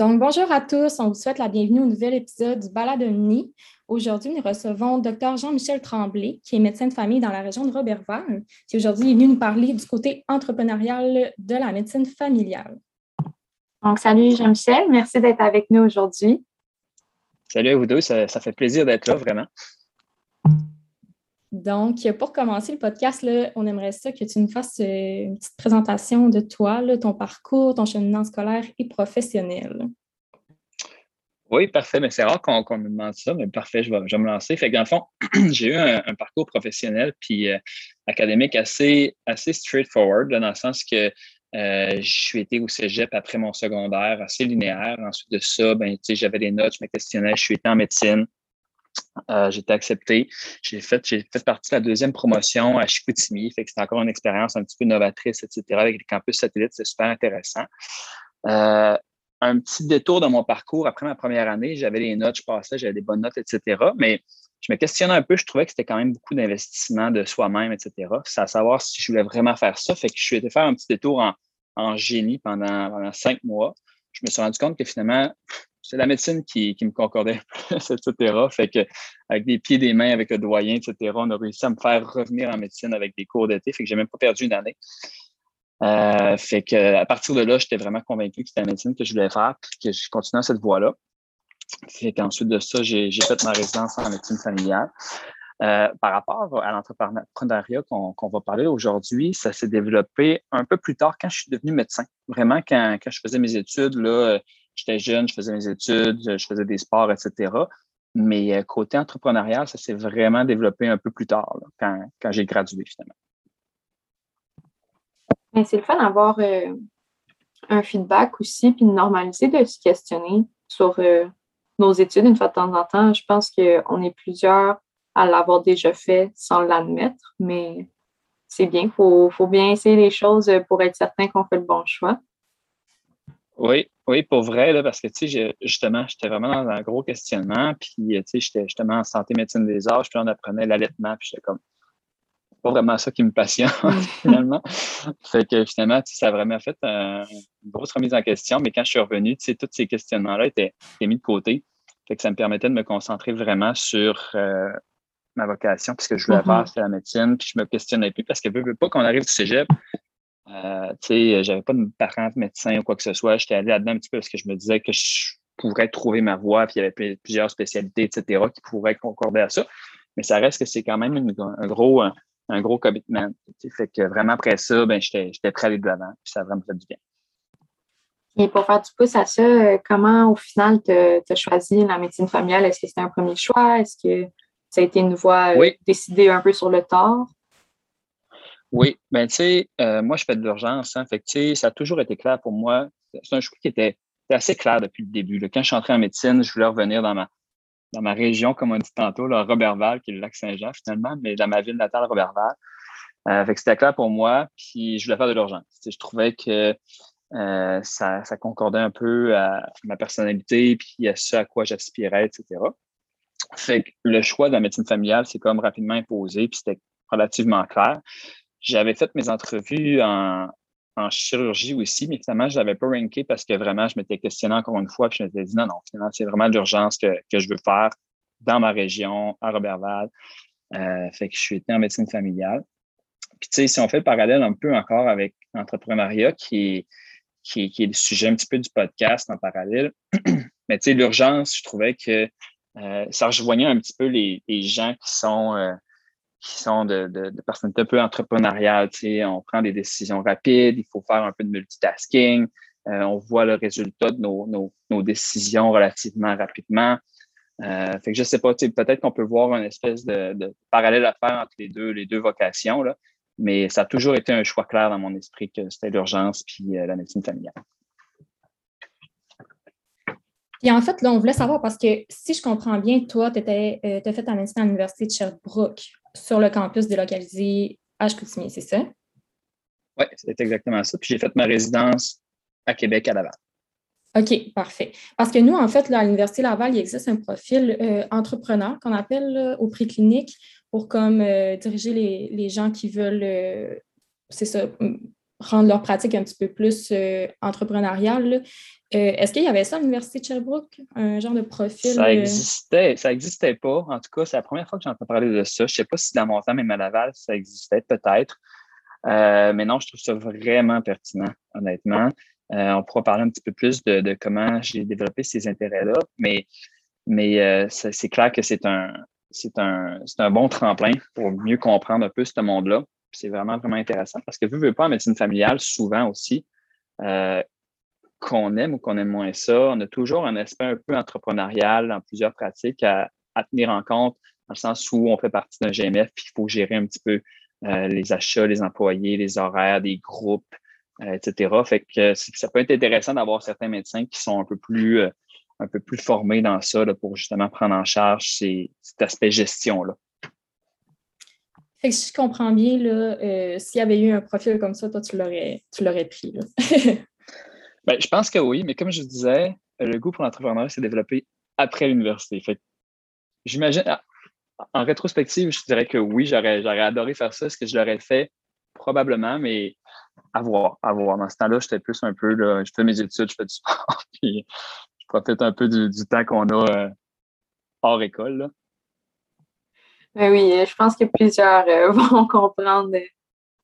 Donc, bonjour à tous. On vous souhaite la bienvenue au nouvel épisode du Balade Omni. Aujourd'hui, nous recevons Dr Jean-Michel Tremblay, qui est médecin de famille dans la région de Robertval, qui aujourd'hui est venu nous parler du côté entrepreneurial de la médecine familiale. Donc, salut Jean-Michel, merci d'être avec nous aujourd'hui. Salut à vous deux, ça fait plaisir d'être là, vraiment. Donc, pour commencer le podcast, on aimerait ça que tu nous fasses euh, une petite présentation de toi, ton parcours, ton cheminement scolaire et professionnel. Oui, parfait. Mais c'est rare qu'on me demande ça, mais parfait, je vais, me lancer. Fait que dans le fond, j'ai eu un, parcours professionnel puis euh, académique assez, assez straightforward, dans le sens que euh, je suis été au cégep après mon secondaire, assez linéaire. Ensuite de ça, ben, j'avais des notes, je me questionnais, je suis été en médecine. Euh, été accepté. J'ai fait, fait partie de la deuxième promotion à Chicoutimi. Fait que c'était encore une expérience un petit peu novatrice, etc. Avec les campus satellites, c'est super intéressant. Euh, un petit détour dans mon parcours. Après ma première année, j'avais des notes, je passais, j'avais des bonnes notes, etc. Mais je me questionnais un peu, je trouvais que c'était quand même beaucoup d'investissement de soi-même, etc. C'est à savoir si je voulais vraiment faire ça. Fait que je suis allé faire un petit détour en, génie pendant, cinq mois. Je me suis rendu compte que finalement, c'est la médecine qui, me concordait etc. Fait que avec des pieds, des mains, avec le doyen, etc., on a réussi à me faire revenir en médecine avec des cours d'été. Fait que j'ai même pas perdu une année. Euh, fait que à partir de là, j'étais vraiment convaincu que c'était la médecine que je voulais faire, puis que je continuais cette voie-là. Fait qu'ensuite de ça, j'ai fait ma résidence en médecine familiale. Euh, par rapport à l'entrepreneuriat qu'on va parler aujourd'hui, ça s'est développé un peu plus tard quand je suis devenu médecin. Vraiment, quand, quand je faisais mes études, là, j'étais jeune, je faisais mes études, je faisais des sports, etc. Mais euh, côté entrepreneurial, ça s'est vraiment développé un peu plus tard, quand, j'ai gradué finalement. C'est le fun d'avoir euh, un feedback aussi, puis de normaliser de se questionner sur euh, nos études une fois de temps en temps. Je pense qu'on est plusieurs à l'avoir déjà fait sans l'admettre, mais c'est bien, il faut, faut, bien essayer les choses pour être certain qu'on fait le bon choix. Oui, oui, pour vrai, là, parce que, tu sais, justement, j'étais vraiment dans un gros questionnement, puis, tu sais, j'étais justement en santé médecine des âges, puis on apprenait l'allaitement, puis j'étais comme, pas vraiment ça qui me passionne, finalement. fait que, finalement, ça a vraiment fait une grosse remise en question, mais quand je suis revenu, tu sais, tous ces questionnements-là étaient, mis de côté. Fait que ça me permettait de me concentrer vraiment sur euh, ma vocation, puisque je voulais mm-hmm. faire, c'était la médecine, puis je me questionnais plus, parce que je veux pas qu'on arrive du cégep, euh, tu sais, j'avais pas de parent médecin ou quoi que ce soit. J'étais allé là-dedans un petit peu parce que je me disais que je pourrais trouver ma voie, puis il y avait plusieurs spécialités, etc., qui pourraient concorder à ça. Mais ça reste que c'est quand même un gros, un, gros commitment. Fait que vraiment après ça, ben, j'étais prêt à aller de l'avant, puis ça a vraiment fait du bien. Et pour faire du pouce à ça, euh, comment au final tu as choisi la médecine familiale? Est-ce que c'était un premier choix? Est-ce que ça a été une voie euh, décidée un peu sur le tard? Oui, ben tu sais, euh, moi je fais de l'urgence, hein, fait que tu sais, ça a toujours été clair pour moi. C'est un choix qui était, assez clair depuis le début. Quand je suis entré en médecine, je voulais revenir dans ma dans ma région, comme on dit tantôt, là, Robertval, qui est le lac Saint-Jean finalement, mais dans ma ville natale, Robertval. Euh, fait que c'était clair pour moi, puis je voulais faire de l'urgence. Je trouvais que euh, ça, ça, concordait un peu à ma personnalité, puis à ce à quoi j'aspirais, etc. Fait que le choix de la médecine familiale, c'est comme rapidement imposé, puis c'était relativement clair. J'avais fait mes entrevues en, chirurgie aussi, mais finalement, je ne l'avais pas ranké parce que vraiment, je m'étais questionné encore une fois, puis je m'étais dit non, non, finalement, c'est vraiment l'urgence que, je veux faire dans ma région, à Robertval. Euh, fait que je suis été en médecine familiale. Puis, tu sais, si on fait le parallèle un peu encore avec l'entrepreneuriat, qui est, qui, est, le sujet un petit peu du podcast en parallèle, mais tu sais, l'urgence, je trouvais que euh, ça rejoignait un petit peu les, gens qui sont euh, qui sont de, personnalités un peu entrepreneuriales. On prend des décisions rapides, il faut faire un peu de multitasking. Euh, on voit le résultat de nos, décisions relativement rapidement. Euh, fait que je sais pas, peut-être qu'on peut voir une espèce de, parallèle à faire entre les deux, les deux vocations, là, mais ça a toujours été un choix clair dans mon esprit que c'était l'urgence puis euh, la médecine familiale. Et en fait, là, on voulait savoir parce que si je comprends bien, toi, tu as fait ta médecine à l'Université de Sherbrooke sur le campus délocalisé à Chicoutimi, c'est ça? Oui, c'est exactement ça. Puis j'ai fait ma résidence à Québec, à Laval. OK, parfait. Parce que nous, en fait, là, à l'Université Laval, il existe un profil euh, entrepreneur qu'on appelle au prix clinique pour comme euh, diriger les, les, gens qui veulent, c'est ça, rendre leur pratique un petit peu plus entrepreneuriale. Est-ce qu'il y avait ça à l'Université de Sherbrooke, un genre de profil? Ça existait, ça n'existait pas. En tout cas, c'est la première fois que j'entends parler de ça. Je ne sais pas si dans mon temps, même à Laval, ça existait peut-être. mais non, je trouve ça vraiment pertinent, honnêtement. on pourra parler un petit peu plus de, comment j'ai développé ces intérêts-là, mais, mais c'est clair que c'est un, un, un, bon tremplin pour mieux comprendre un peu ce monde-là. C'est vraiment, vraiment intéressant parce que, vu, veux pas, en médecine familiale, souvent aussi, qu'on aime ou qu'on aime moins ça, on a toujours un aspect un peu entrepreneurial dans plusieurs pratiques à, tenir en compte, dans le sens où on fait partie d'un GMF, puis il faut gérer un petit peu euh, les achats, les employés, les horaires, des groupes, euh, etc. Fait que ça peut être intéressant d'avoir certains médecins qui sont un peu plus, euh, un peu plus formés dans ça pour justement prendre en charge cet aspect gestion-là. Si je comprends bien, s'il y avait eu un profil comme ça, toi, tu l'aurais, tu l'aurais pris. Ben, je pense que oui, mais comme je disais, le goût pour l'entrepreneuriat s'est développé après l'université. Fait j'imagine, ah, en rétrospective, je dirais que oui, j'aurais, j'aurais adoré faire ça. Ce que je l'aurais fait, probablement, mais à voir, à voir. Dans ce temps-là, j'étais plus un peu, là, je fais mes études, je fais du sport, puis je profite un peu du, temps qu'on a euh, hors école. Ben oui, je pense que plusieurs euh, vont comprendre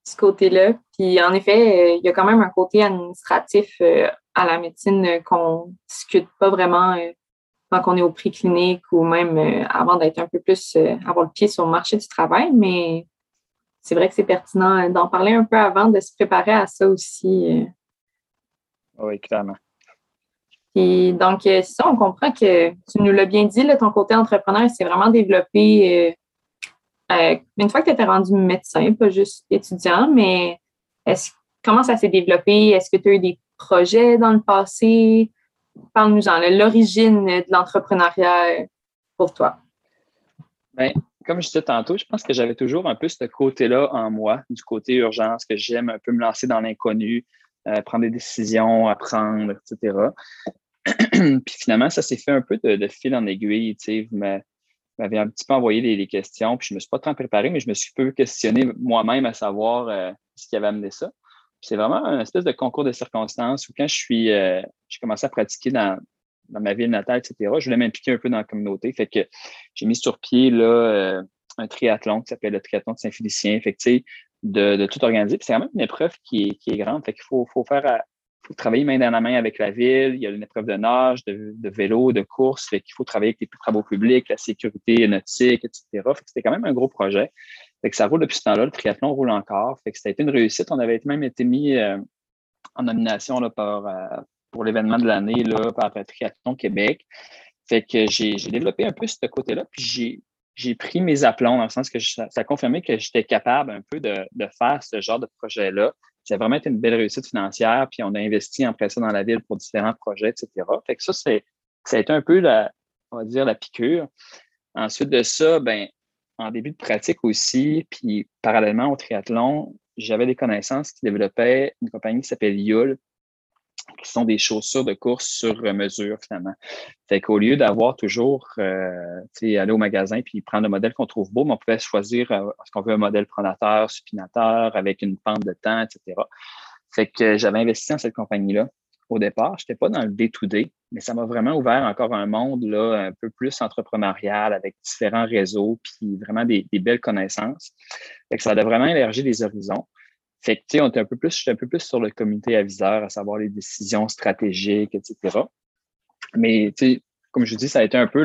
ce côté-là. Puis en effet, euh, il y a quand même un côté administratif euh, à la médecine qu'on ne discute pas vraiment euh, quand on est au prix clinique ou même avant d'être un peu plus, avoir le pied sur le marché du travail. Mais c'est vrai que c'est pertinent d'en parler un peu avant, de se préparer à ça aussi. Oui, clairement. Et donc, ça, on comprend que tu nous l'as bien dit, là, ton côté entrepreneur s'est vraiment développé euh, une fois que tu étais rendu médecin, pas juste étudiant, mais est comment ça s'est développé? Est-ce que tu as eu des projets dans le passé? Parle-nous-en, l'origine de l'entrepreneuriat pour toi. Bien, comme je disais tantôt, je pense que j'avais toujours un peu ce côté-là en moi, du côté urgence, que j'aime un peu me lancer dans l'inconnu, euh, prendre des décisions, apprendre, etc. Puis finalement, ça s'est fait un peu de, fil en aiguille. Tu sais, m'avais un petit peu envoyé les, questions, puis je ne me suis pas tant préparé, mais je me suis peu questionné moi-même à savoir euh, ce qui avait amené ça. C'est vraiment un espèce de concours de circonstances où quand je suis, euh, j'ai commencé à pratiquer dans, ma ville natale, etc., je voulais m'impliquer un peu dans la communauté. Fait que j'ai mis sur pied là, euh, un triathlon qui s'appelle le triathlon de Saint-Félicien. Fait que, de, de tout organiser. c'est quand même une épreuve qui est, qui est grande. Fait qu'il faut, faut faire faut travailler main dans la main avec la ville. Il y a une épreuve de nage, de, vélo, de course. Fait qu'il faut travailler avec les travaux publics, la sécurité nautique, etc. C'était quand même un gros projet. Fait que ça roule depuis ce temps-là. Le triathlon roule encore. Fait que c'était une réussite. On avait même été mis euh, en nomination là, euh, pour l'événement de l'année par le Triathlon Québec. Fait que j'ai développé un peu ce côté-là. Puis j'ai pris mes aplombs dans le sens que ça, a confirmé que j'étais capable un peu de, de, faire ce genre de projet-là ça a vraiment été une belle réussite financière, puis on a investi après ça dans la ville pour différents projets, etc. Fait que ça, c'est, ça a été un peu la, on va dire, la piqûre. Ensuite de ça, ben, en début de pratique aussi, puis parallèlement au triathlon, j'avais des connaissances qui développaient une compagnie qui s'appelle Yule, qui sont des chaussures de course sur mesure, finalement. Fait qu'au lieu d'avoir toujours, euh, aller au magasin puis prendre le modèle qu'on trouve beau, on pouvait choisir euh, ce qu'on veut un modèle pronateur, supinateur, avec une pente de temps, etc. Fait que j'avais investi dans cette compagnie-là au départ. Je n'étais pas dans le day-to-day, mais ça m'a vraiment ouvert encore un monde là, un peu plus entrepreneurial avec différents réseaux puis vraiment des, des belles connaissances. Fait que ça a vraiment élargi les horizons. Fait que, on était un peu plus, sur le comité aviseur, à savoir les décisions stratégiques, etc. Mais, comme je dis, ça a été un peu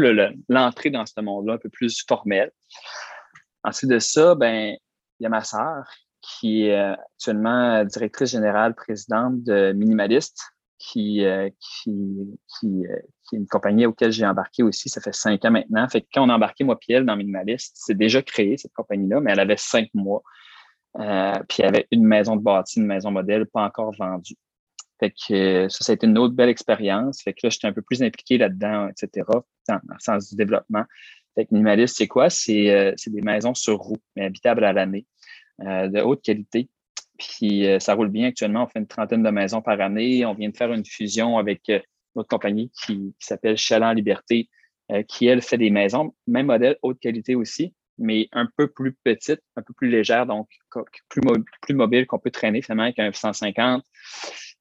l'entrée dans ce monde-là, un peu plus formel. Ensuite de ça, ben, il y a ma sœur qui est euh, actuellement directrice générale, présidente de Minimaliste, qui, euh, euh, qui, est une compagnie auquel j'ai embarqué aussi. Ça fait cinq ans maintenant. Quand on a embarqué, moi, Piel, dans Minimaliste, c'est déjà créé, cette compagnie-là, mais elle avait cinq mois. Euh, puis il y avait une maison de bâtie, une maison modèle, pas encore vendue. Fait que euh, ça, ça a été une autre belle expérience. Fait que là, j'étais un peu plus impliqué là-dedans, etc., dans, le sens du développement. Fait que minimaliste, c'est quoi? C'est euh, des maisons sur roue, mais habitables à l'année, de haute qualité. Puis ça roule bien actuellement. On fait une trentaine de maisons par année. On vient de faire une fusion avec notre compagnie qui, qui s'appelle Chaland Liberté, qui, elle, fait des maisons, même modèle, haute qualité aussi, mais un peu plus petite, un peu plus légère, donc plus, mobile qu'on peut traîner finalement avec un F-150.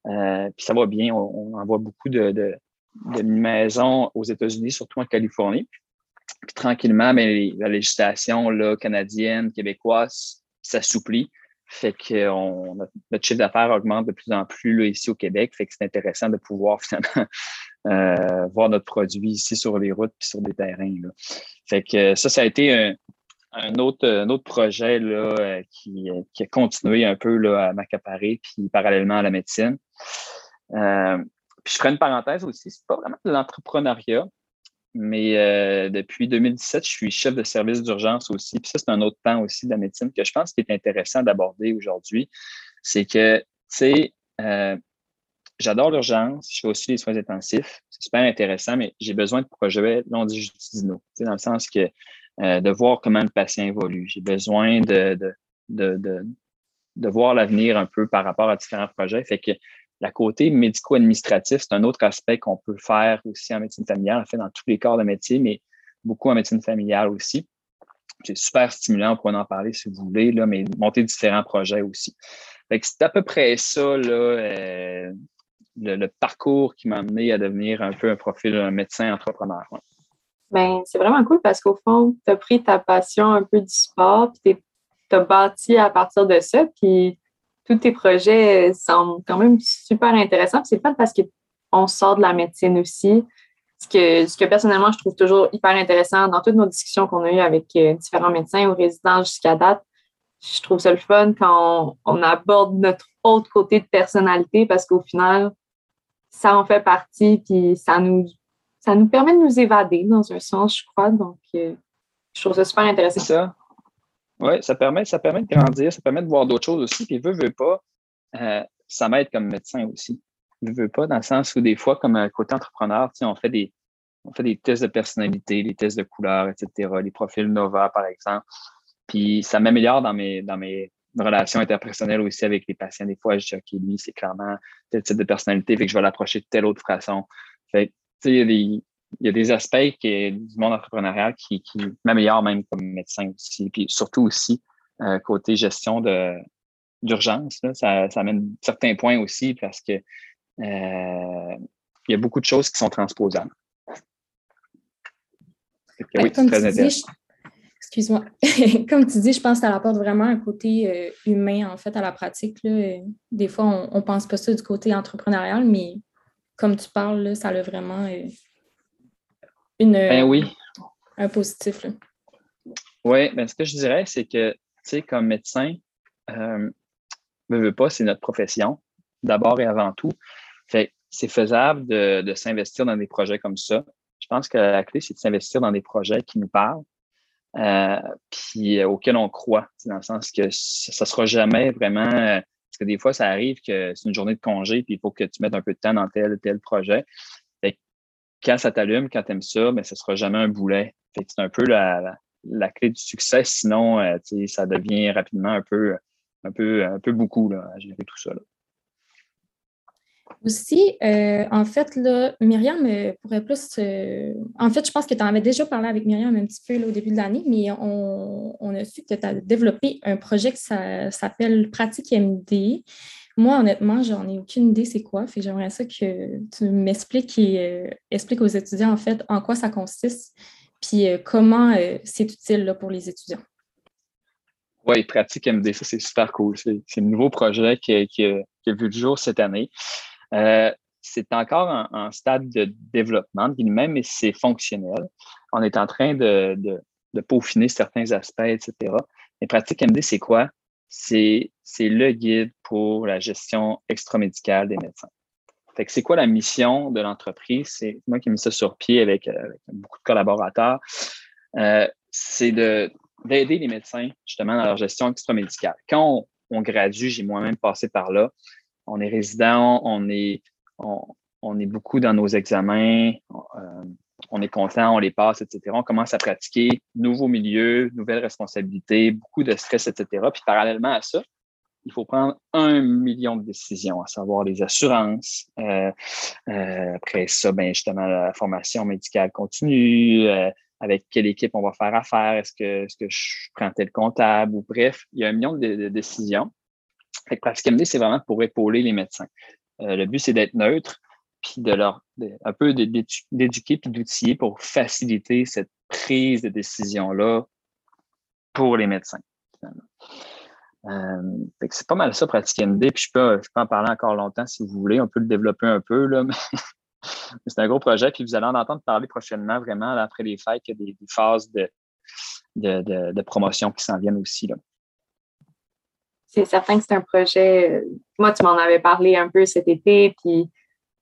Euh, puis ça va bien, on, en voit beaucoup de, maisons aux États-Unis, surtout en Californie. Puis tranquillement, mais la législation là, canadienne, québécoise s'assouplit. Fait que on, notre chiffre d'affaires augmente de plus en plus ici au Québec. Fait que c'est intéressant de pouvoir finalement euh, voir notre produit ici sur les routes puis sur des terrains. Fait que ça, ça a été un, un autre, autre projet là, euh, qui, qui, a continué un peu là, à m'accaparer, puis parallèlement à la médecine. Euh, puis je ferai une parenthèse aussi, c'est pas vraiment de l'entrepreneuriat, mais euh, depuis 2017, je suis chef de service d'urgence aussi. Puis ça, c'est un autre temps aussi de la médecine que je pense qui est intéressant d'aborder aujourd'hui. C'est que, tu sais, j'adore l'urgence, je fais aussi les soins intensifs. C'est super intéressant, mais j'ai besoin de projets. Tu sais, dans le sens que euh, de voir comment le patient évolue. J'ai besoin de, voir l'avenir un peu par rapport à différents projets. Fait que la côté médico-administratif, c'est un autre aspect qu'on peut faire aussi en médecine familiale, en fait, dans tous les corps de métier, mais beaucoup en médecine familiale aussi. C'est super stimulant, on pourrait en parler si vous voulez, là, mais monter différents projets aussi. C'est à peu près ça, euh, le, parcours qui m'a amené à devenir un peu un profil un médecin entrepreneur. Ben, c'est vraiment cool parce qu'au fond, tu as pris ta passion un peu du sport, puis tu as bâti à partir de ça, puis tous tes projets semblent quand même super intéressants. C'est pas parce qu'on sort de la médecine aussi. Ce que, ce que personnellement, je trouve toujours hyper intéressant dans toutes nos discussions qu'on a eues avec euh, différents médecins ou résidents jusqu'à date, je trouve ça le fun quand on, aborde notre autre côté de personnalité parce qu'au final, ça en fait partie, puis ça nous, ça nous permet de nous évader dans un sens, je crois. Donc, euh, je trouve ça super intéressant. Ça. Oui, ça permet, ça permet de grandir, ça permet de voir d'autres choses aussi. Puis, veut, veut pas, euh, ça m'aide comme médecin aussi. Veut, veut pas, dans le sens où des fois, comme un côté entrepreneur, on fait des, on fait des tests de personnalité, des tests de couleur, etc., les profils Nova, par exemple. Puis ça m'améliore dans mes, dans mes relations interpersonnelles aussi avec les patients. Des fois, je dis, OK, lui, c'est clairement tel type de personnalité, fait que je vais l'approcher de telle autre façon. Fait il y a des, il y a des aspects qui, du monde entrepreneurial qui, qui m'améliorent même comme médecin aussi. Puis surtout aussi, euh, côté gestion de, d'urgence, ça, ça amène certains points aussi parce que euh, il y a beaucoup de choses qui sont transposables. oui, très. Excuse-moi. Comme tu dis, je pense que ça apporte vraiment un côté euh, humain, en fait, à la pratique. Là. Des fois, on ne pense pas ça du côté entrepreneurial, mais comme tu parles, là, ça a vraiment ben oui. un positif. Oui, ben ce que je dirais, c'est que, tu sais, comme médecin, euh, ne veut pas, c'est notre profession, d'abord et avant tout. Fait c'est faisable de, s'investir dans des projets comme ça. Je pense que la clé, c'est de s'investir dans des projets qui nous parlent, euh, puis euh, auxquels on croit, dans le sens que ça ne sera jamais vraiment. Parce que des fois, ça arrive que c'est une journée de congé, puis il faut que tu mettes un peu de temps dans tel tel projet quand ça t'allume, quand tu aimes ça, mais ben, ce ne sera jamais un boulet. c'est un peu la, clé du succès. Sinon, euh, ça devient rapidement un peu, un peu, un peu beaucoup là, à gérer tout ça. Aussi, euh, en fait, là, Myriam euh, pourrait plus. en fait, je pense que tu en avais déjà parlé avec Myriam un petit peu au début de l'année, mais on, a su que tu as développé un projet qui s'appelle Pratique MD. Moi, honnêtement, j'en ai aucune idée c'est quoi. Fait j'aimerais ça que tu m'expliques et euh, expliques aux étudiants en fait en quoi ça consiste, puis euh, comment euh, c'est utile pour les étudiants. Oui, Pratique MD, ça c'est super cool. C'est un nouveau projet qui a, vu le jour cette année. C'est encore en, stade de développement, même, mais c'est fonctionnel. On est en train de, peaufiner certains aspects, etc. Mais Pratique MD, c'est quoi? c'est le guide pour la gestion extramédicale des médecins. C'est quoi la mission de l'entreprise? C'est moi qui ai mis ça sur pied avec, euh, beaucoup de collaborateurs. Euh, c'est d'aider les médecins justement dans leur gestion extramédicale. Quand on, gradue, j'ai moi-même passé par là. On est résident, on est, on, est beaucoup dans nos examens. Euh, on est content, on les passe, etc. On commence à pratiquer nouveaux milieux, nouvelles responsabilités, beaucoup de stress, etc. Puis parallèlement à ça, il faut prendre un million de décisions, à savoir les assurances. Euh, euh, après ça, ben justement, la formation médicale continue, avec quelle équipe on va faire affaire, est-ce que, que je prends tel comptable ou bref, il y a un million de, décisions. Fait que Pratique MD, c'est vraiment pour épauler les médecins. Euh, le but, c'est d'être neutre, puis de leur un peu d'éduquer puis d'outiller pour faciliter cette prise de décision-là pour les médecins. Euh, c'est pas mal ça, Pratique MD. Puis je peux, je peux en parler encore longtemps si vous voulez. On peut le développer un peu, là, mais c'est un gros projet. Puis vous allez en entendre parler prochainement, vraiment, après les fêtes, il y a des, phases de, de, promotion qui s'en viennent aussi. Là. C'est certain que c'est un projet. Euh, moi, tu m'en avais parlé un peu cet été, puis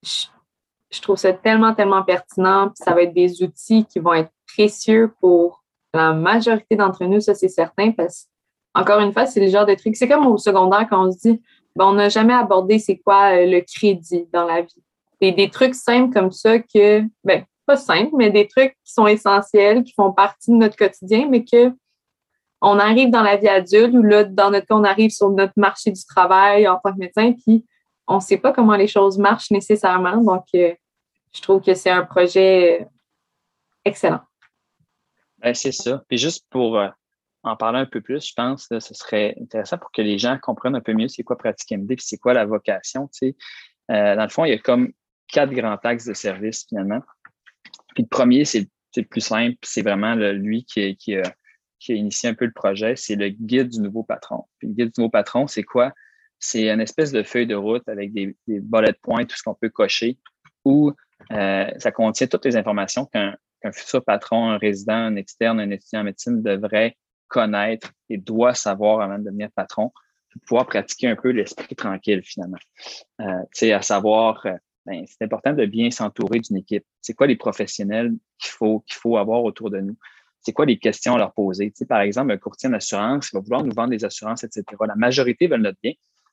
je, trouve ça tellement, tellement pertinent. Puis ça va être des outils qui vont être précieux pour la majorité d'entre nous, ça c'est certain, parce encore une fois, c'est le genre de truc. C'est comme au secondaire quand on se dit, bon, on n'a jamais abordé c'est quoi euh, le crédit dans la vie. Et des trucs simples comme ça que, ben, pas simples, mais des trucs qui sont essentiels, qui font partie de notre quotidien, mais que on arrive dans la vie adulte ou là, dans notre cas, on arrive sur notre marché du travail en tant que médecin, puis on ne sait pas comment les choses marchent nécessairement. Donc, euh, je trouve que c'est un projet euh, excellent. Ben, c'est ça. Puis juste pour en parler un peu plus, je pense que ce serait intéressant pour que les gens comprennent un peu mieux c'est quoi Pratique MD puis c'est quoi la vocation. Euh, dans le fond, il y a comme quatre grands axes de service finalement. Puis le premier, c'est le plus simple, c'est vraiment lui qui, qui, a, qui, a, initié un peu le projet, c'est le guide du nouveau patron. Puis le guide du nouveau patron, c'est quoi? C'est une espèce de feuille de route avec des, des bullet points, tout ce qu'on peut cocher, où euh, ça contient toutes les informations qu'un futur patron, un résident, un externe, un étudiant en médecine devrait connaître et doit savoir avant de devenir patron pour pouvoir pratiquer un peu l'esprit tranquille finalement. Euh, à savoir, euh, ben, c'est important de bien s'entourer d'une équipe. C'est quoi les professionnels qu'il faut, qu'il faut avoir autour de nous? C'est quoi les questions à leur poser? sais, par exemple, un courtier en assurance va vouloir nous vendre des assurances, etc. La majorité veulent notre bien.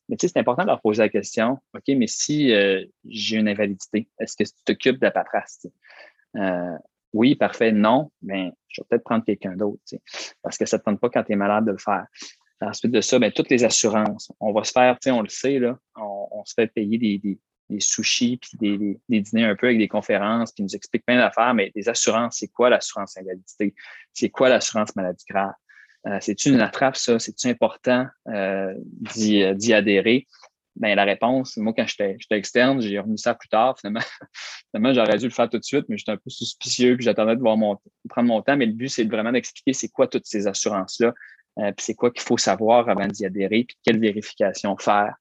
Mais c'est important de leur poser la question, OK, mais si euh, j'ai une invalidité, est-ce que tu t'occupes de la paperasse? Euh, oui, parfait. Non, mais je vais peut-être prendre quelqu'un d'autre, parce que ça ne te tente pas quand tu es malade de le faire. Ensuite de ça, bien, toutes les assurances. On va se faire, on le sait, là, on, se fait payer des, sushis, puis des, des, dîners un peu avec des conférences, puis ils nous expliquent plein d'affaires, mais les assurances, c'est quoi l'assurance invalidité? C'est quoi l'assurance maladie grave? Euh, c'est-tu une attrape, ça? C'est-tu important euh, d'y adhérer? Ben, la réponse, moi, quand j'étais externe, j'ai remis ça plus tard. Finalement, finalement j'aurais dû le faire tout de suite, mais j'étais un peu suspicieux, puis j'attendais de voir prendre mon temps. Mais le but, c'est vraiment d'expliquer c'est quoi toutes ces assurances-là, euh, puis c'est quoi qu'il faut savoir avant d'y adhérer, puis quelle vérification faire.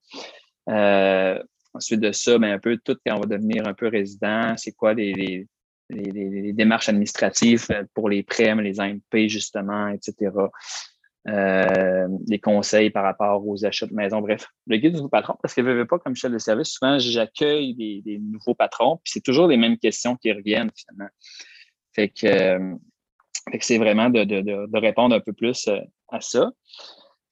Euh, ensuite de ça, ben, un peu tout quand on va devenir un peu résident, c'est quoi les, démarches administratives pour les prêts, les AMP, justement, etc euh, les conseils par rapport aux achats de maison. Bref, le guide du nouveau patron, parce que je veux pas comme chef de service, souvent j'accueille des, nouveaux patrons, puis c'est toujours les mêmes questions qui reviennent finalement. Euh, c'est vraiment de, répondre un peu plus euh, à ça.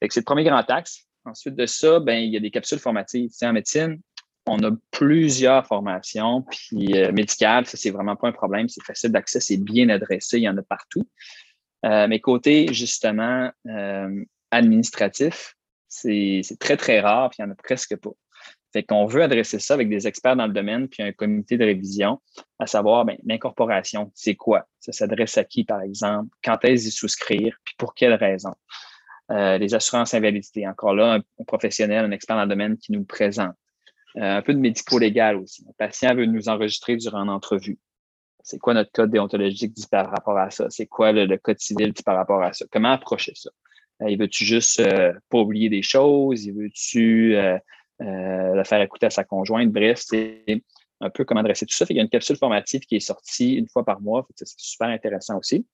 C'est le premier grand axe. Ensuite de ça, ben, il y a des capsules formatives. en médecine, on a plusieurs formations, puis euh, médicales, ça, c'est vraiment pas un problème, c'est facile d'accès, c'est bien adressé, il y en a partout. Euh, mais côté, justement, euh, administratif, c'est très, très rare, puis il n'y en a presque pas. Fait qu'on veut adresser ça avec des experts dans le domaine, puis un comité de révision, à savoir ben, l'incorporation, c'est quoi? Ça s'adresse à qui, par exemple? Quand est-ce y souscrire? Puis pour quelles raisons? Les assurances invalidité, encore là, un, professionnel, un expert dans le domaine qui nous présente. Un peu de médico-légal aussi. Un patient veut nous enregistrer durant une entrevue. C'est quoi notre code déontologique dit par rapport à ça? C'est quoi le, code civil dit par rapport à ça? Comment approcher ça? Euh, il veut-tu juste euh, pas oublier des choses? Il veut-tu euh, le faire écouter à sa conjointe? Bref, c'est un peu comment adresser tout ça. il y a une capsule formative qui est sortie une fois par mois. C'est super intéressant aussi.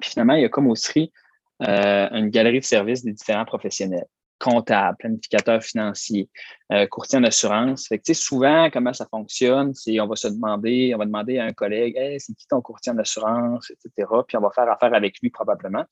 Puis finalement, il y a comme aussi une galerie de services des différents professionnels comptable, planificateur financier, euh, courtier en assurance. Fait que, souvent, comment ça fonctionne, c'est on va se demander, on va demander à un collègue, hey, c'est qui ton courtier en assurance, etc. Puis on va faire affaire avec lui probablement.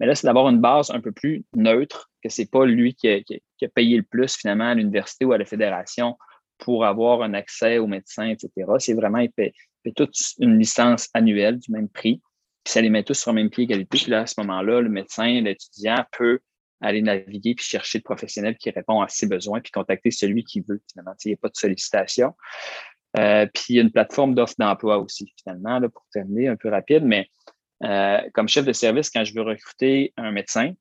Mais là, c'est d'avoir une base un peu plus neutre, que c'est pas lui qui a, payé le plus finalement à l'université ou à la fédération pour avoir un accès aux médecins, etc. C'est vraiment, il paie, toute une licence annuelle du même prix. Puis ça les met tous sur le même pied égalité. Puis là, à ce moment-là, le médecin, l'étudiant peut aller naviguer puis chercher le professionnel qui répond à ses besoins puis contacter celui qui veut. Finalement, il n'y a pas de sollicitation. Euh, puis il y a une plateforme d'offres d'emploi aussi, finalement, là, pour terminer un peu rapide, mais comme chef de service, quand je veux recruter un médecin,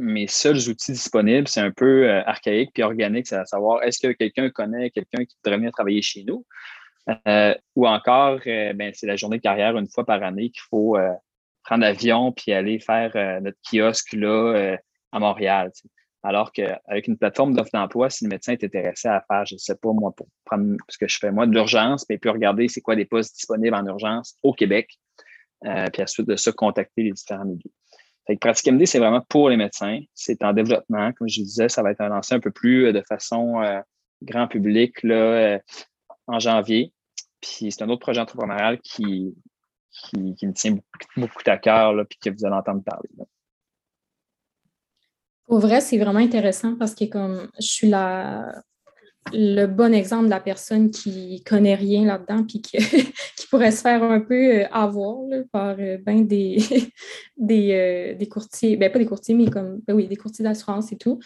mes seuls outils disponibles, c'est un peu archaïque puis organique, c'est à savoir est-ce que quelqu'un connaît quelqu'un qui voudrait venir travailler chez nous? ou encore, ben, c'est la journée de carrière une fois par année qu'il faut prendre l'avion puis aller faire euh, notre kiosque là euh, à Montréal. Alors qu'avec une plateforme d'offre d'emploi, si le médecin est intéressé à faire, je ne sais pas, moi, pour prendre ce que je fais, moi, de l'urgence, puis puis regarder c'est quoi des postes disponibles en urgence au Québec, euh, puis ensuite de ça, contacter les différents milieux. Fait que Pratique MD, c'est vraiment pour les médecins. C'est en développement. Comme je disais, ça va être lancé un peu plus de façon grand public là, en janvier. Puis c'est un autre projet entrepreneurial qui, qui, me tient beaucoup, à cœur, et que vous allez entendre parler. Pour vrai, c'est vraiment intéressant parce que comme je suis la, le bon exemple de la personne qui connaît rien là-dedans puis qui, pourrait se faire un peu euh, avoir par euh, ben des, euh, des, courtiers, ben pas des courtiers, mais comme ben oui, des courtiers d'assurance et tout.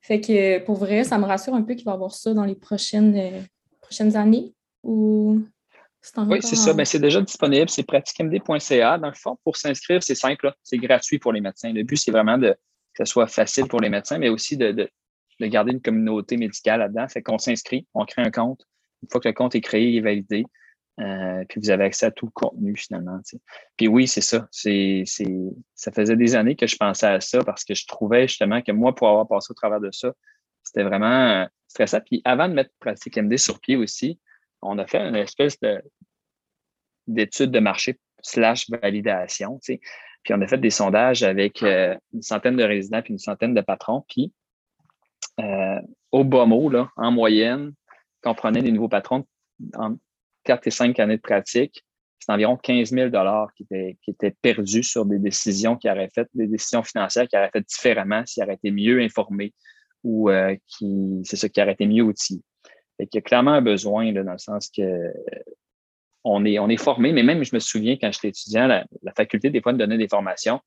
Fait que pour vrai, ça me rassure un peu qu'il va y avoir ça dans les prochaines, prochaines années. Ou oui, c'est ça. Ben, c'est déjà disponible. C'est pratiquemd.ca. Dans le fond, pour s'inscrire, c'est simple. C'est gratuit pour les médecins. Le but, c'est vraiment de, que ce soit facile pour les médecins, mais aussi de, garder une communauté médicale là-dedans. Fait qu'on s'inscrit, on crée un compte. Une fois que le compte est créé, il est validé, euh, puis vous avez accès à tout le contenu finalement. Puis oui, c'est ça. C'est, ça faisait des années que je pensais à ça parce que je trouvais justement que moi, pour avoir passé au travers de ça, c'était vraiment euh, stressant. Puis avant de mettre Pratique MD sur pied aussi, on a fait une espèce d'étude de marché slash validation. Puis on a fait des sondages avec euh, une centaine de résidents puis une centaine de patrons. Puis euh, au bas mot, là, en moyenne, quand on prenait des nouveaux patrons en 4 et 5 années de pratique, c'est environ 15 000 qui étaient, qui étaient perdus sur des décisions qui auraient fait, des décisions financières qui auraient fait différemment s'ils auraient été mieux informés ou euh, qui, c'est ça, qui auraient été mieux outillés. Il y a clairement un besoin, dans le sens que euh, on est, on est formé, mais même je me souviens quand j'étais étudiant, la, faculté des fois me donnait des formations,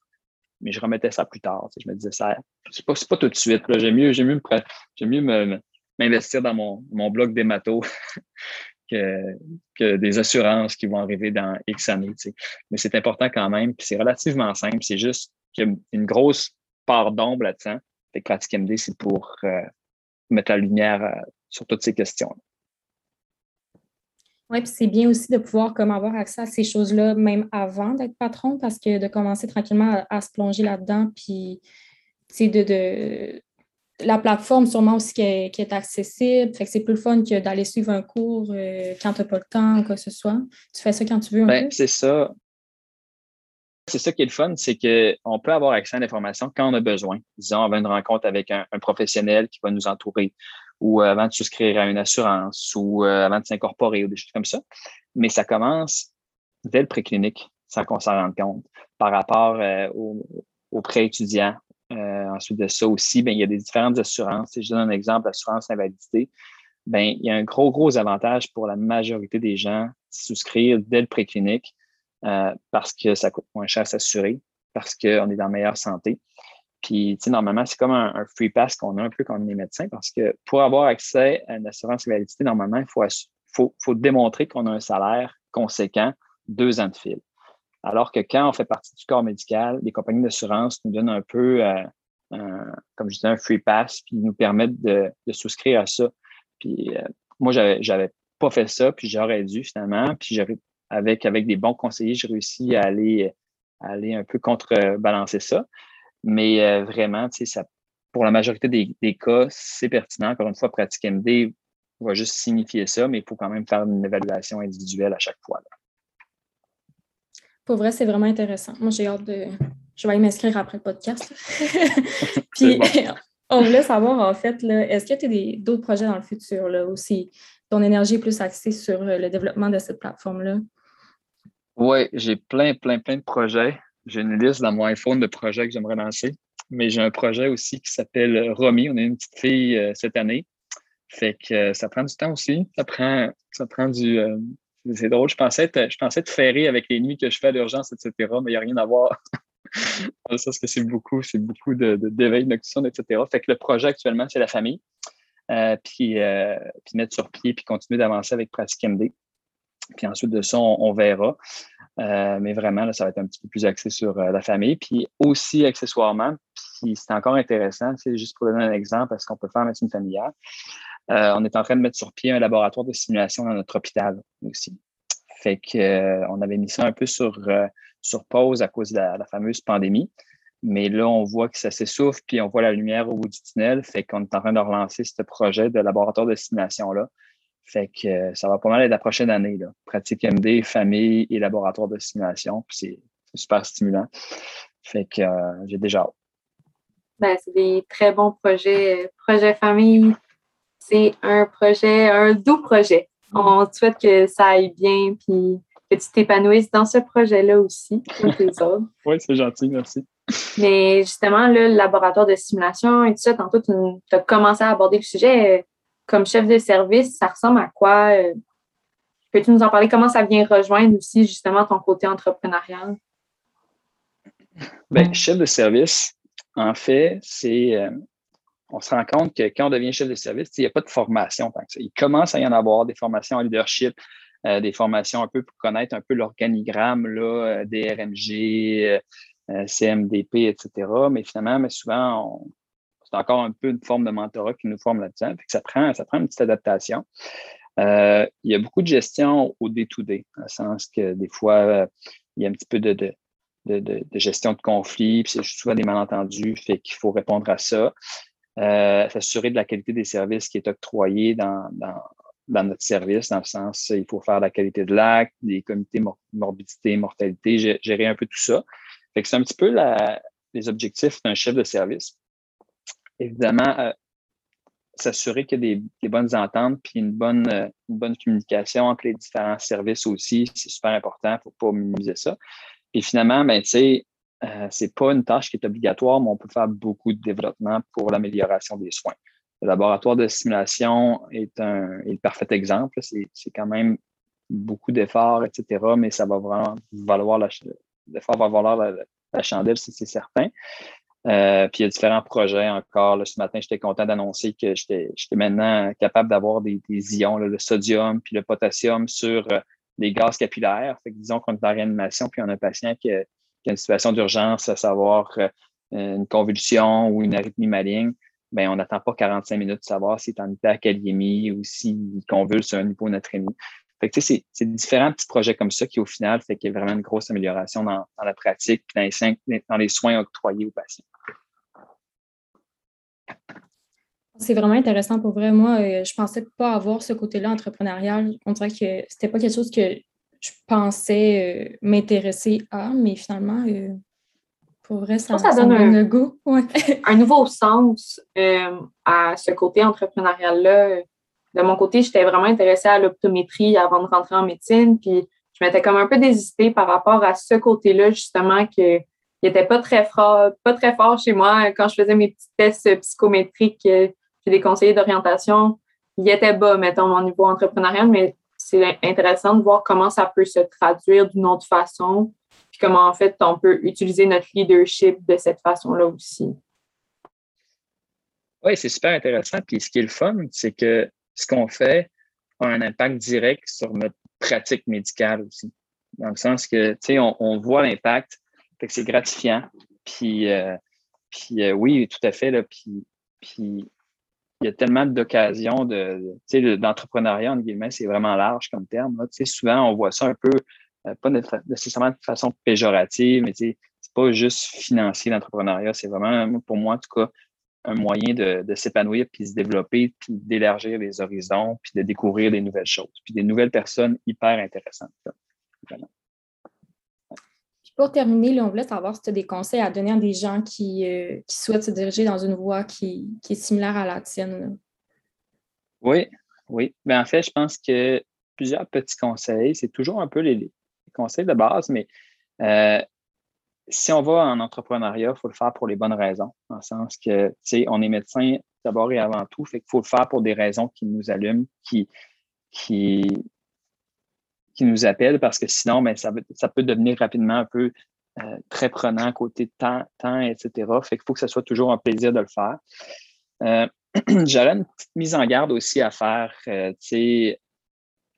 mais je remettais ça plus tard. je me disais ça, c'est pas, pas tout de suite. J'aime mieux, j'aime mieux, mieux m'investir dans mon, mon bloc des matos que, que, des assurances qui vont arriver dans X années. Mais c'est important quand même, puis c'est relativement simple. C'est juste qu'il y a une grosse part d'ombre là-dedans. Fait que Pratique MD, c'est pour euh, mettre la lumière euh, sur toutes ces questions. Oui, puis c'est bien aussi de pouvoir comme avoir accès à ces choses-là même avant d'être patron, parce que de commencer tranquillement à, se plonger là-dedans, puis de, de la plateforme sûrement aussi qui est, accessible. Fait que c'est plus le fun que d'aller suivre un cours euh, quand tu n'as pas le temps ou quoi que ce soit. Tu fais ça quand tu veux. Ben, c'est ça. C'est ça qui est le fun, c'est qu'on peut avoir accès à l'information quand on a besoin. Disons, avant une rencontre avec un professionnel qui va nous entourer ou avant de souscrire à une assurance ou euh, avant de s'incorporer ou des choses comme ça. Mais ça commence dès le préclinique, sans qu'on s'en rende compte, par rapport euh, aux au prêts étudiants. Euh, ensuite de ça aussi, ben, il y a des différentes assurances. Si je donne un exemple, l'assurance invalidité, ben, il y a un gros, gros avantage pour la majorité des gens de souscrire dès le préclinique parce que ça coûte moins cher à s'assurer, parce qu'on est dans meilleure santé. Puis, tu sais, normalement, c'est comme un, free pass qu'on a un peu quand on est médecin parce que pour avoir accès à une assurance invalidité, normalement, il faut, faut, démontrer qu'on a un salaire conséquent deux ans de fil. Alors que quand on fait partie du corps médical, les compagnies d'assurance nous donnent un peu, euh, comme je disais, un free pass, puis nous permettent de, de souscrire à ça. Puis euh, moi, j'avais, j'avais pas fait ça, puis j'aurais dû finalement. Puis j'avais, avec, avec des bons conseillers, j'ai réussi à aller, à aller un peu contrebalancer ça. Mais euh, vraiment, ça, pour la majorité des, cas, c'est pertinent. Encore une fois, Pratique MD va juste signifier ça, mais il faut quand même faire une évaluation individuelle à chaque fois. Pour vrai, c'est vraiment intéressant. Moi, j'ai hâte de. Je vais aller m'inscrire après le podcast. Puis, on voulait savoir, en fait, est-ce que tu as d'autres projets dans le futur là, aussi? Ton énergie est plus axée sur euh, le développement de cette plateforme-là? Oui, j'ai plein, plein, plein de projets j'ai une liste dans mon iPhone de projets que j'aimerais lancer. Mais j'ai un projet aussi qui s'appelle Romy. On a une petite fille euh, cette année. Fait que euh, ça prend du temps aussi. Ça prend, ça prend du. Euh, c'est drôle. Je pensais, être, je pensais ferré avec les nuits que je fais à l'urgence, etc. Mais il n'y a rien à voir. ça, que c'est beaucoup, c'est beaucoup de, d'éveil nocturne, etc. Fait que le projet actuellement, c'est la famille. puis, puis mettre sur pied, puis continuer d'avancer avec Pratique MD. Puis ensuite de ça, on verra. mais vraiment, ça va être un petit peu plus axé sur la famille. Puis aussi, accessoirement, puis c'est encore intéressant, c'est juste pour donner un exemple, parce qu'on peut faire en médecine familiale. on est en train de mettre sur pied un laboratoire de simulation dans notre hôpital aussi. Fait qu'on avait mis ça un peu sur, sur pause à cause de la fameuse pandémie. Mais là, on voit que ça s'essouffle, puis on voit la lumière au bout du tunnel. Fait qu'on est en train de relancer ce projet de laboratoire de simulation-là. Fait que euh, ça va pas mal être la prochaine année. Là. Pratique MD, famille et laboratoire de simulation. c'est super stimulant. Fait que euh, j'ai déjà hâte. Ben, c'est des très bons projets. Projet famille, c'est un projet, un doux projet. On souhaite que ça aille bien, puis que tu t'épanouisses dans ce projet-là aussi, comme tes autres. Oui, c'est gentil, merci. Mais justement, le laboratoire de simulation et tout ça, tantôt, tu as commencé à aborder le sujet. Euh, comme chef de service, ça ressemble à quoi? Euh, peux-tu nous en parler? Comment ça vient rejoindre aussi justement ton côté entrepreneurial? Bien, chef de service, en fait, c'est. Euh, on se rend compte que quand on devient chef de service, il n'y a pas de formation tant que ça. Il commence à y en avoir des formations en leadership, des formations un peu pour connaître un peu l'organigramme là, des RMG, euh, CMDP, etc. Mais finalement, mais souvent, c'est encore un peu une forme de mentorat qui nous forme là-dedans. Ça prend, ça prend une petite adaptation. Euh, il y a beaucoup de gestion au day-to-day, dans le sens que des fois, euh, il y a un petit peu de, de, gestion de conflits, puis c'est souvent des malentendus, fait qu'il faut répondre à ça. s'assurer de la qualité des services qui est octroyé dans, dans, notre service, dans le sens, il faut faire la qualité de l'acte, des comités morbidité, mortalité, gérer un peu tout ça. Fait que c'est un petit peu les objectifs d'un chef de service. Évidemment, euh, s'assurer qu'il y a des, bonnes ententes puis une bonne, euh, une bonne communication entre les différents services aussi, c'est super important. Il ne faut pas minimiser ça. Et finalement, ben, tu euh, c'est pas une tâche qui est obligatoire, mais on peut faire beaucoup de développement pour l'amélioration des soins. Le laboratoire de simulation est, un, est le parfait exemple. C'est quand même beaucoup d'efforts, etc., mais ça va vraiment valoir la, l'effort va valoir la, chandelle, c'est certain. Euh, puis il y a différents projets encore. ce matin, j'étais content d'annoncer que j'étais maintenant capable d'avoir des, ions, le sodium puis le potassium sur euh, des gaz capillaires. Fait que disons qu'on est en réanimation, puis on a un patient qui a, une situation d'urgence, à savoir euh, une convulsion ou une arythmie maligne. Ben, on n'attend pas 45 minutes de savoir s'il est en hypercalémie ou s'il convulse un hyponatrémie c'est, différents petits projets comme ça qui, au final, fait qu'il y a vraiment une grosse amélioration dans, la pratique et dans les, soins octroyés aux patients. C'est vraiment intéressant pour vrai. Moi, euh, je ne pensais pas avoir ce côté-là entrepreneurial. On dirait que ce n'était pas quelque chose que je pensais euh, m'intéresser à, mais finalement, euh, pour vrai, ça, ça, donne un, goût. un nouveau sens à ce côté entrepreneurial-là de mon côté, j'étais vraiment intéressée à l'optométrie avant de rentrer en médecine. Puis je m'étais comme un peu désistée par rapport à ce côté-là, justement, que il n'était pas très fort, pas très fort chez moi. Quand je faisais mes petits tests psychométriques euh, chez des conseillers d'orientation, il était bas, mettons, mon niveau entrepreneurial, mais c'est intéressant de voir comment ça peut se traduire d'une autre façon, puis comment, en fait, on peut utiliser notre leadership de cette façon-là aussi. Oui, c'est super intéressant. Puis ce qui est le fun, c'est que ce qu'on fait a un impact direct sur notre pratique médicale aussi. Dans le sens que, tu sais, on, voit l'impact, c'est gratifiant. Puis, euh, puis euh, oui, tout à fait. Là, puis, puis il y a tellement d'occasions de, sais, d'entrepreneuriat, entre guillemets, c'est vraiment large comme terme. Sais, souvent, on voit ça un peu, euh, pas nécessairement de façon péjorative, mais c'est pas juste financier l'entrepreneuriat, c'est vraiment, pour moi, en tout cas, un moyen de, s'épanouir, puis se développer, puis d'élargir les horizons, puis de découvrir des nouvelles choses, puis des nouvelles personnes hyper intéressantes. pour terminer, on voulait savoir si tu as des conseils à donner à des gens qui, euh, souhaitent se diriger dans une voie qui, est similaire à la tienne. Oui, oui. Mais ben, en fait, je pense que plusieurs petits conseils, c'est toujours un peu les, conseils de base, mais euh, si on va en entrepreneuriat, il faut le faire pour les bonnes raisons, dans le sens que, tu sais, on est médecin d'abord et avant tout, fait qu'il faut le faire pour des raisons qui nous allument, qui, qui, nous appellent, parce que sinon, ben, ça, ça peut devenir rapidement un peu euh, très prenant côté temps, temps, etc. Fait qu'il faut que ce soit toujours un plaisir de le faire. Euh, J'aurais une petite mise en garde aussi à faire. Euh, tu sais,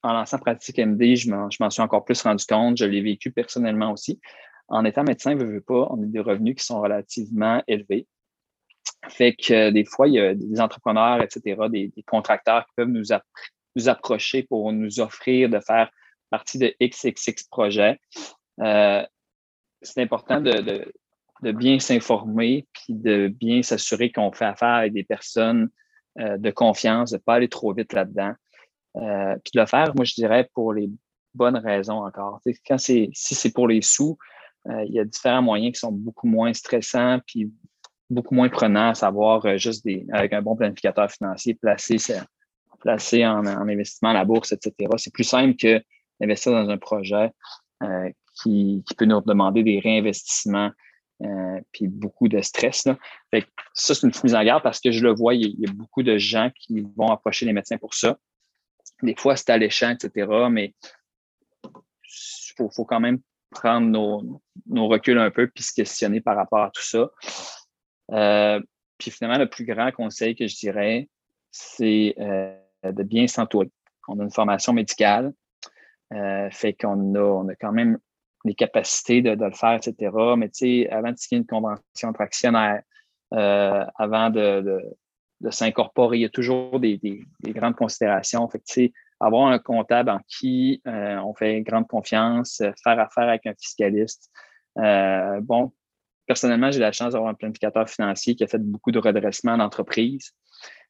en lançant Pratique MD, je m'en suis encore plus rendu compte. Je l'ai vécu personnellement aussi. En étant médecin, ne veut pas, on a des revenus qui sont relativement élevés. Fait que des fois, il y a des entrepreneurs, etc., des, contracteurs qui peuvent nous, approcher pour nous offrir de faire partie de XXX projets. Euh, c'est important de, bien s'informer puis de bien s'assurer qu'on fait affaire avec des personnes euh, de confiance, de ne pas aller trop vite là-dedans. Euh, puis de le faire, moi, je dirais, pour les bonnes raisons encore. quand c'est, si c'est pour les sous, euh, il y a différents moyens qui sont beaucoup moins stressants puis beaucoup moins prenants, à savoir euh, juste des, avec un bon planificateur financier, placer, placer en, investissement à la bourse, etc. C'est plus simple que d'investir dans un projet qui, qui, peut nous demander des réinvestissements puis beaucoup de stress. Fait ça, c'est une mise en garde parce que je le vois, il y, a beaucoup de gens qui vont approcher les médecins pour ça. Des fois, c'est alléchant, etc., mais il faut, quand même prendre nos, reculs un peu puis se questionner par rapport à tout ça. Euh, puis finalement, le plus grand conseil que je dirais, c'est euh, de bien s'entourer. On a une formation médicale, euh, fait qu'on a, on a quand même les capacités de, le faire, etc. Mais tu sais, avant de signer une convention tractionnaire, avant de, de s'incorporer. Il y a toujours des, grandes considérations. Fait que, avoir un comptable en qui euh, on fait grande confiance, euh, faire affaire avec un fiscaliste. Euh, bon, personnellement, j'ai la chance d'avoir un planificateur financier qui a fait beaucoup de redressement d'entreprise,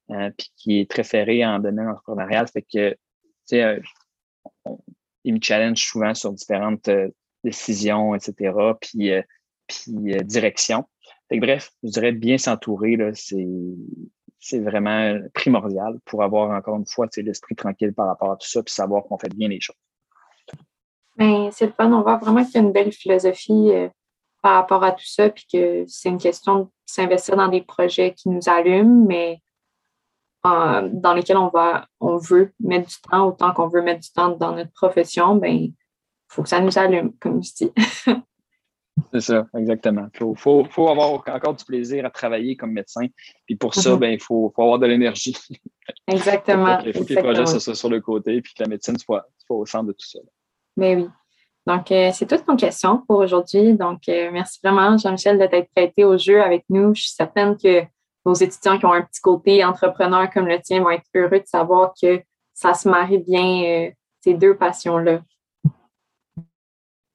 puis qui est très ferré en domaine entrepreneurial. Fait que, tu sais, il me challenge souvent sur différentes décisions, etc., puis, puis direction. Fait que, bref, je dirais bien s'entourer, c'est c'est vraiment primordial pour avoir encore une fois l'esprit tranquille par rapport à tout ça, puis savoir qu'on fait bien les choses. Ben, c'est le fun. On voit vraiment qu'il y a une belle philosophie euh, par rapport à tout ça, puis que c'est une question de s'investir dans des projets qui nous allument, mais euh, dans lesquels on va, on veut mettre du temps, autant qu'on veut mettre du temps dans notre profession, ben, il faut que ça nous allume, comme je dis. C'est ça, exactement. Il faut, avoir encore du plaisir à travailler comme médecin. Puis pour ça, mhm. ben, il faut, avoir de l'énergie. Exactement. il faut que les projets soient sur le côté puis que la médecine soit, au centre de tout ça. Mais ben oui. Donc, euh, c'est toute mon question pour aujourd'hui. Donc, euh, merci vraiment, Jean-Michel, de t'être prêté au jeu avec nous. Je suis certaine que nos étudiants qui ont un petit côté entrepreneur comme le tien vont être heureux de savoir que ça se marie bien, euh, ces deux passions-là.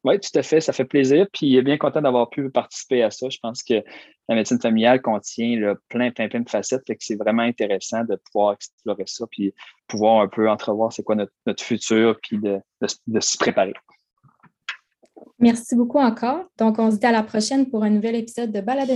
Oui, tout à fait, ça fait plaisir. Puis bien content d'avoir pu participer à ça. Je pense que la médecine familiale contient plein, plein, plein de facettes. Fait que c'est vraiment intéressant de pouvoir explorer ça, puis pouvoir un peu entrevoir c'est quoi notre, futur, puis de, de, s'y préparer. Merci beaucoup encore. Donc, on se dit à la prochaine pour un nouvel épisode de Balade